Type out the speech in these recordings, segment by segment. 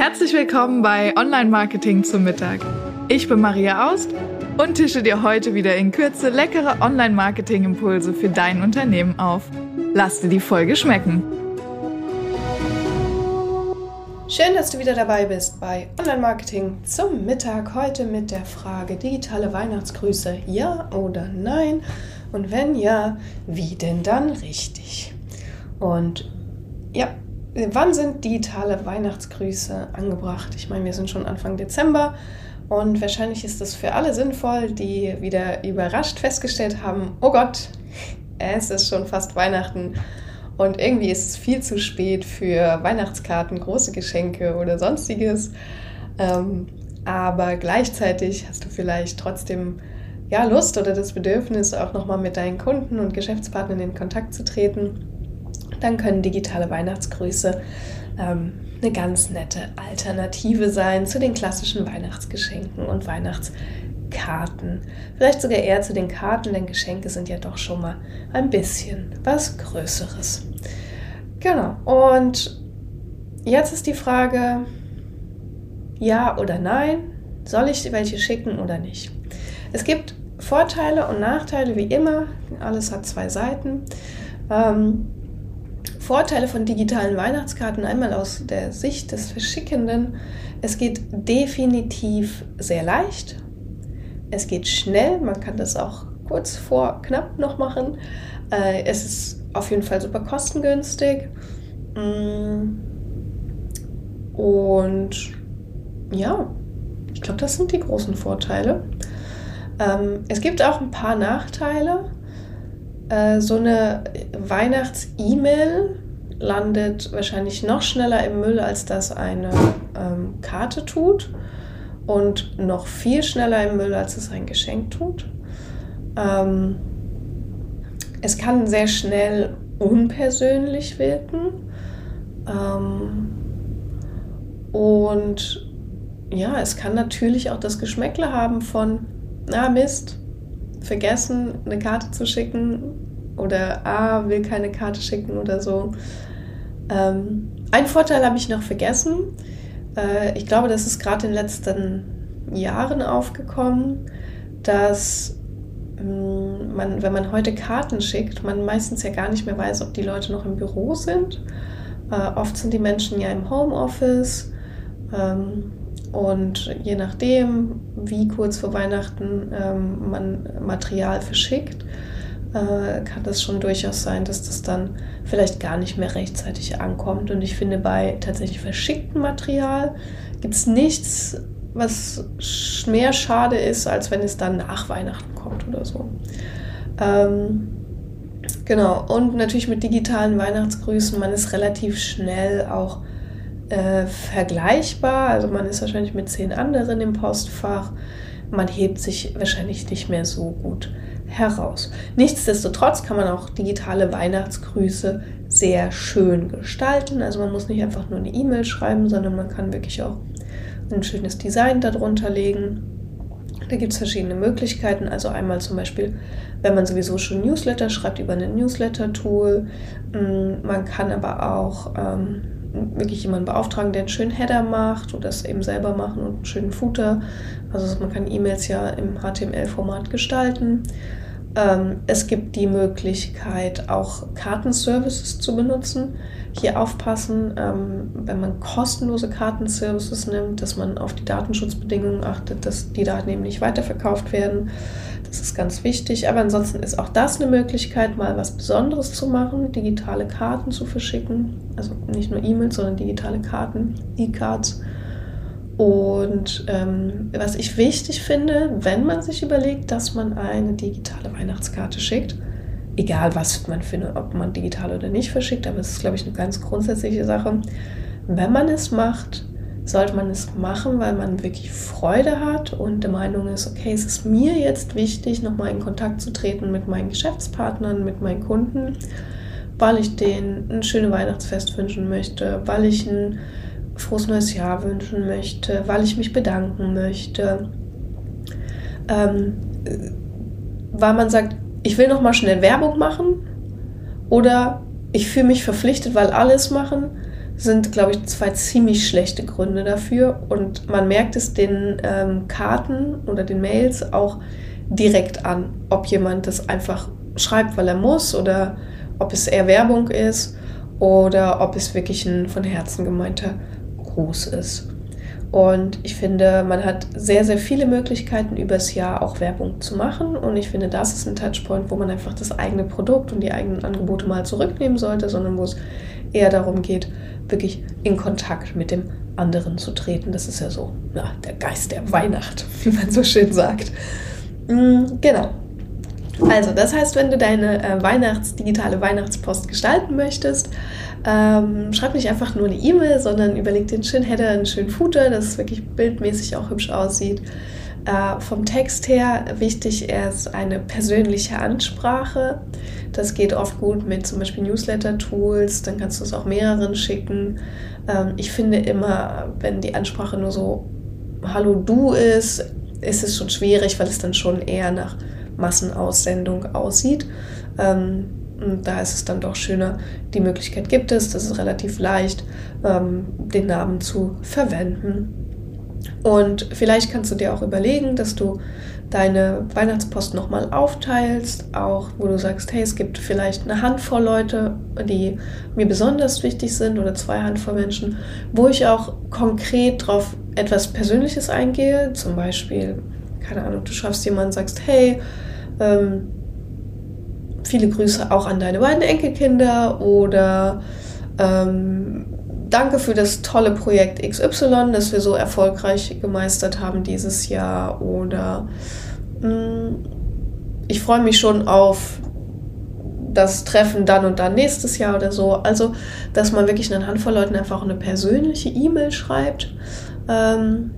Herzlich willkommen bei Online Marketing zum Mittag. Ich bin Maria Aust und tische dir heute wieder in Kürze leckere Online Marketing Impulse für dein Unternehmen auf. Lass dir die Folge schmecken. Schön, dass du wieder dabei bist bei Online Marketing zum Mittag. Heute mit der Frage digitale Weihnachtsgrüße, ja oder nein? Und wenn ja, wie denn dann richtig? Und ja, wann sind digitale Weihnachtsgrüße angebracht? Ich meine, wir sind schon Anfang Dezember und wahrscheinlich ist es für alle sinnvoll, die wieder überrascht festgestellt haben, oh Gott, es ist schon fast Weihnachten und irgendwie ist es viel zu spät für Weihnachtskarten, große Geschenke oder sonstiges. Ähm, aber gleichzeitig hast du vielleicht trotzdem ja, Lust oder das Bedürfnis, auch nochmal mit deinen Kunden und Geschäftspartnern in Kontakt zu treten dann können digitale Weihnachtsgrüße ähm, eine ganz nette Alternative sein zu den klassischen Weihnachtsgeschenken und Weihnachtskarten. Vielleicht sogar eher zu den Karten, denn Geschenke sind ja doch schon mal ein bisschen was Größeres. Genau, und jetzt ist die Frage, ja oder nein, soll ich welche schicken oder nicht? Es gibt Vorteile und Nachteile wie immer, alles hat zwei Seiten. Ähm, Vorteile von digitalen Weihnachtskarten einmal aus der Sicht des Verschickenden. Es geht definitiv sehr leicht. Es geht schnell. Man kann das auch kurz vor knapp noch machen. Äh, es ist auf jeden Fall super kostengünstig. Mm. Und ja, ich glaube, das sind die großen Vorteile. Ähm, es gibt auch ein paar Nachteile. Äh, so eine Weihnachts-E-Mail landet wahrscheinlich noch schneller im Müll, als das eine ähm, Karte tut. Und noch viel schneller im Müll, als es ein Geschenk tut. Ähm, es kann sehr schnell unpersönlich wirken. Ähm, und ja, es kann natürlich auch das Geschmäckle haben von, na Mist, vergessen, eine Karte zu schicken oder ah, will keine Karte schicken oder so. Ähm, einen Vorteil habe ich noch vergessen. Äh, ich glaube, das ist gerade in den letzten Jahren aufgekommen, dass ähm, man, wenn man heute Karten schickt, man meistens ja gar nicht mehr weiß, ob die Leute noch im Büro sind. Äh, oft sind die Menschen ja im Homeoffice. Ähm, und je nachdem, wie kurz vor Weihnachten ähm, man Material verschickt, äh, kann das schon durchaus sein, dass das dann vielleicht gar nicht mehr rechtzeitig ankommt. Und ich finde, bei tatsächlich verschicktem Material gibt es nichts, was mehr schade ist, als wenn es dann nach Weihnachten kommt oder so. Ähm, genau, und natürlich mit digitalen Weihnachtsgrüßen, man ist relativ schnell auch äh, vergleichbar. Also man ist wahrscheinlich mit zehn anderen im Postfach. Man hebt sich wahrscheinlich nicht mehr so gut heraus. Nichtsdestotrotz kann man auch digitale Weihnachtsgrüße sehr schön gestalten. Also man muss nicht einfach nur eine E-Mail schreiben, sondern man kann wirklich auch ein schönes Design darunter legen. Da gibt es verschiedene Möglichkeiten. Also einmal zum Beispiel, wenn man sowieso schon Newsletter schreibt über ein Newsletter-Tool. Mm, man kann aber auch ähm, wirklich jemanden beauftragen, der einen schönen Header macht oder das eben selber machen und einen schönen Footer. Also man kann E-Mails ja im HTML-Format gestalten. Ähm, es gibt die Möglichkeit, auch Kartenservices zu benutzen. Hier aufpassen, ähm, wenn man kostenlose Kartenservices nimmt, dass man auf die Datenschutzbedingungen achtet, dass die Daten eben nicht weiterverkauft werden. Das ist ganz wichtig. Aber ansonsten ist auch das eine Möglichkeit, mal was Besonderes zu machen, digitale Karten zu verschicken. Also nicht nur E-Mails, sondern digitale Karten, E-Cards. Und ähm, was ich wichtig finde, wenn man sich überlegt, dass man eine digitale Weihnachtskarte schickt, egal was man findet, ob man digital oder nicht verschickt, aber es ist, glaube ich, eine ganz grundsätzliche Sache. Wenn man es macht, sollte man es machen, weil man wirklich Freude hat und der Meinung ist, okay, es ist mir jetzt wichtig, nochmal in Kontakt zu treten mit meinen Geschäftspartnern, mit meinen Kunden, weil ich denen ein schönes Weihnachtsfest wünschen möchte, weil ich ein frohes neues Jahr wünschen möchte, weil ich mich bedanken möchte, ähm, weil man sagt, ich will noch mal schnell Werbung machen oder ich fühle mich verpflichtet, weil alles machen, sind, glaube ich, zwei ziemlich schlechte Gründe dafür. Und man merkt es den ähm, Karten oder den Mails auch direkt an, ob jemand das einfach schreibt, weil er muss oder ob es eher Werbung ist oder ob es wirklich ein von Herzen gemeinter Gruß ist. Und ich finde, man hat sehr, sehr viele Möglichkeiten übers Jahr auch Werbung zu machen. Und ich finde, das ist ein Touchpoint, wo man einfach das eigene Produkt und die eigenen Angebote mal zurücknehmen sollte, sondern wo es eher darum geht, wirklich in Kontakt mit dem anderen zu treten. Das ist ja so na, der Geist der Weihnacht, wie man so schön sagt. Mm, genau. Also, das heißt, wenn du deine äh, Weihnachts-, digitale Weihnachtspost gestalten möchtest, ähm, schreib nicht einfach nur eine E-Mail, sondern überleg einen schönen Header, einen schönen Footer, dass es wirklich bildmäßig auch hübsch aussieht. Äh, vom Text her wichtig ist eine persönliche Ansprache. Das geht oft gut mit zum Beispiel Newsletter-Tools, dann kannst du es auch mehreren schicken. Ähm, ich finde immer, wenn die Ansprache nur so Hallo du ist, ist es schon schwierig, weil es dann schon eher nach Massenaussendung aussieht. Ähm, und da ist es dann doch schöner, die Möglichkeit gibt es, das ist relativ leicht, ähm, den Namen zu verwenden. Und vielleicht kannst du dir auch überlegen, dass du deine Weihnachtspost nochmal aufteilst, auch wo du sagst, hey, es gibt vielleicht eine Handvoll Leute, die mir besonders wichtig sind oder zwei Handvoll Menschen, wo ich auch konkret drauf etwas Persönliches eingehe, zum Beispiel, keine Ahnung, du schreibst jemanden, sagst, hey, ähm, viele Grüße auch an deine beiden Enkelkinder oder ähm, danke für das tolle Projekt XY, das wir so erfolgreich gemeistert haben dieses Jahr oder mh, mm, ich freue mich schon auf das Treffen dann und dann nächstes Jahr oder so. Also, dass man wirklich eine Handvoll Leuten einfach eine persönliche E-Mail schreibt. Ähm,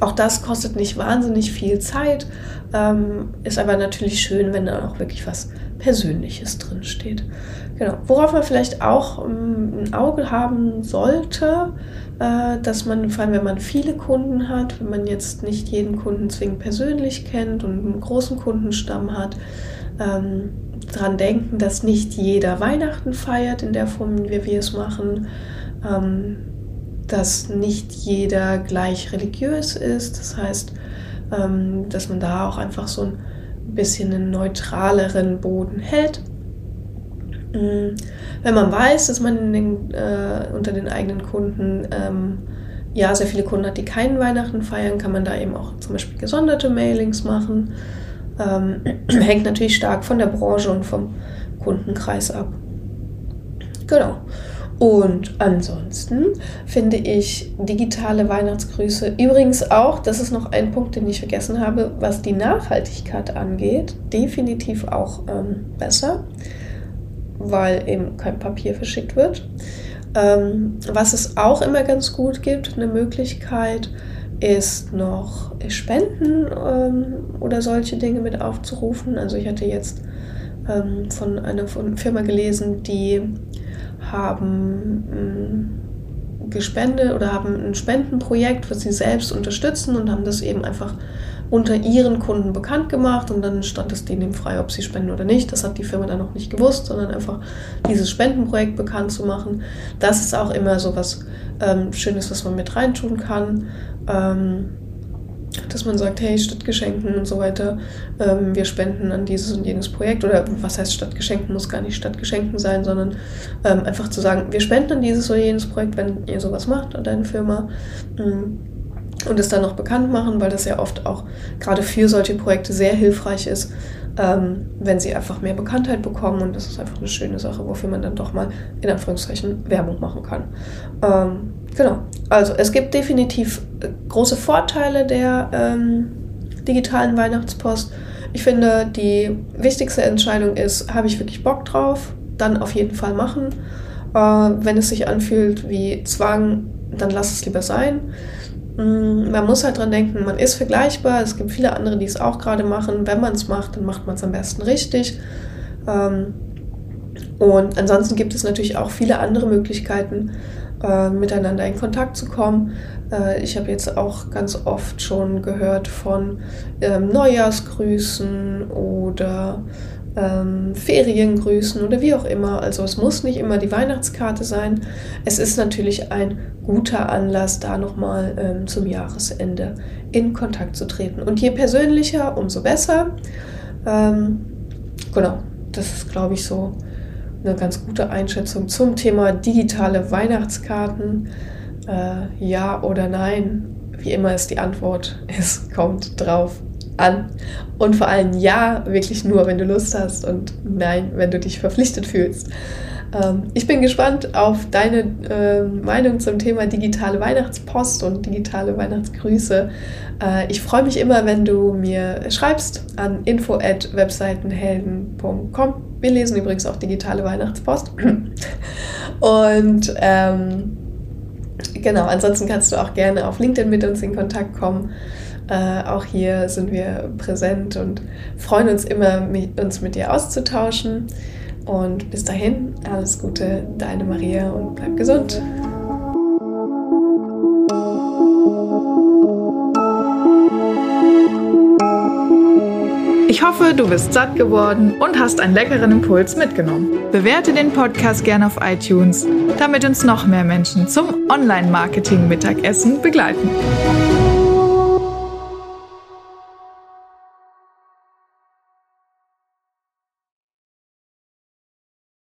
auch das kostet nicht wahnsinnig viel Zeit, ähm, ist aber natürlich schön, wenn da auch wirklich was Persönliches drinsteht. Genau. Worauf man vielleicht auch ähm, ein Auge haben sollte, äh, dass man, vor allem wenn man viele Kunden hat, wenn man jetzt nicht jeden Kunden zwingend persönlich kennt und einen großen Kundenstamm hat, ähm, daran denken, dass nicht jeder Weihnachten feiert in der Form, wie wir es machen. Ähm, dass nicht jeder gleich religiös ist. Das heißt, dass man da auch einfach so ein bisschen einen neutraleren Boden hält. Mm, wenn man weiß, dass man den, äh, unter den eigenen Kunden ähm, ja sehr viele Kunden hat, die keinen Weihnachten feiern, kann man da eben auch zum Beispiel gesonderte Mailings machen. Ähm, hängt natürlich stark von der Branche und vom Kundenkreis ab. Genau. Und ansonsten finde ich digitale Weihnachtsgrüße übrigens auch, das ist noch ein Punkt, den ich vergessen habe, was die Nachhaltigkeit angeht, definitiv auch ähm, besser, weil eben kein Papier verschickt wird. Ähm, was es auch immer ganz gut gibt, eine Möglichkeit, ist noch Spenden ähm, oder solche Dinge mit aufzurufen. Also ich hatte jetzt ähm, von einer Firma gelesen, die haben ähm, gespendet oder haben ein Spendenprojekt, was sie selbst unterstützen und haben das eben einfach unter ihren Kunden bekannt gemacht und dann stand es denen frei, ob sie spenden oder nicht. Das hat die Firma dann noch nicht gewusst, sondern einfach dieses Spendenprojekt bekannt zu machen. Das ist auch immer so was ähm, Schönes, was man mit reintun kann. Ähm, dass man sagt, hey, statt Geschenken und so weiter, ähm, wir spenden an dieses und jenes Projekt. Oder was heißt statt Geschenken, muss gar nicht statt Geschenken sein, sondern ähm, einfach zu sagen, wir spenden an dieses oder jenes Projekt, wenn ihr sowas macht an deine Firma. Mm. Und es dann noch bekannt machen, weil das ja oft auch gerade für solche Projekte sehr hilfreich ist, ähm, wenn sie einfach mehr Bekanntheit bekommen. Und das ist einfach eine schöne Sache, wofür man dann doch mal in Anführungszeichen Werbung machen kann. Ähm, Genau. Also es gibt definitiv große Vorteile der ähm, digitalen Weihnachtspost. Ich finde, die wichtigste Entscheidung ist, habe ich wirklich Bock drauf? Dann auf jeden Fall machen. Äh, wenn es sich anfühlt wie Zwang, dann lass es lieber sein. Mm, man muss halt dran denken, man ist vergleichbar. Es gibt viele andere, die es auch gerade machen. Wenn man es macht, dann macht man es am besten richtig. Ähm, und ansonsten gibt es natürlich auch viele andere Möglichkeiten, äh, miteinander in Kontakt zu kommen. Äh, ich habe jetzt auch ganz oft schon gehört von ähm, Neujahrsgrüßen oder ähm, Feriengrüßen oder wie auch immer. Also es muss nicht immer die Weihnachtskarte sein. Es ist natürlich ein guter Anlass, da nochmal ähm, zum Jahresende in Kontakt zu treten. Und je persönlicher, umso besser. Ähm, genau, das ist, glaube ich, so eine ganz gute Einschätzung zum Thema digitale Weihnachtskarten. Äh, ja oder nein? Wie immer ist die Antwort, es kommt drauf an. Und vor allem ja, wirklich nur, wenn du Lust hast und nein, wenn du dich verpflichtet fühlst. Ähm, ich bin gespannt auf deine äh, Meinung zum Thema digitale Weihnachtspost und digitale Weihnachtsgrüße. Äh, ich freue mich immer, wenn du mir schreibst an info@webseitenhelden.com. Wir lesen übrigens auch digitale Weihnachtspost. und ähm, genau, ansonsten kannst du auch gerne auf LinkedIn mit uns in Kontakt kommen. Äh, auch hier sind wir präsent und freuen uns immer, mit, uns mit dir auszutauschen. Und bis dahin, alles Gute, deine Maria und bleib gesund. Ich hoffe, du bist satt geworden und hast einen leckeren Impuls mitgenommen. Bewerte den Podcast gerne auf iTunes, damit uns noch mehr Menschen zum Online-Marketing-Mittagessen begleiten.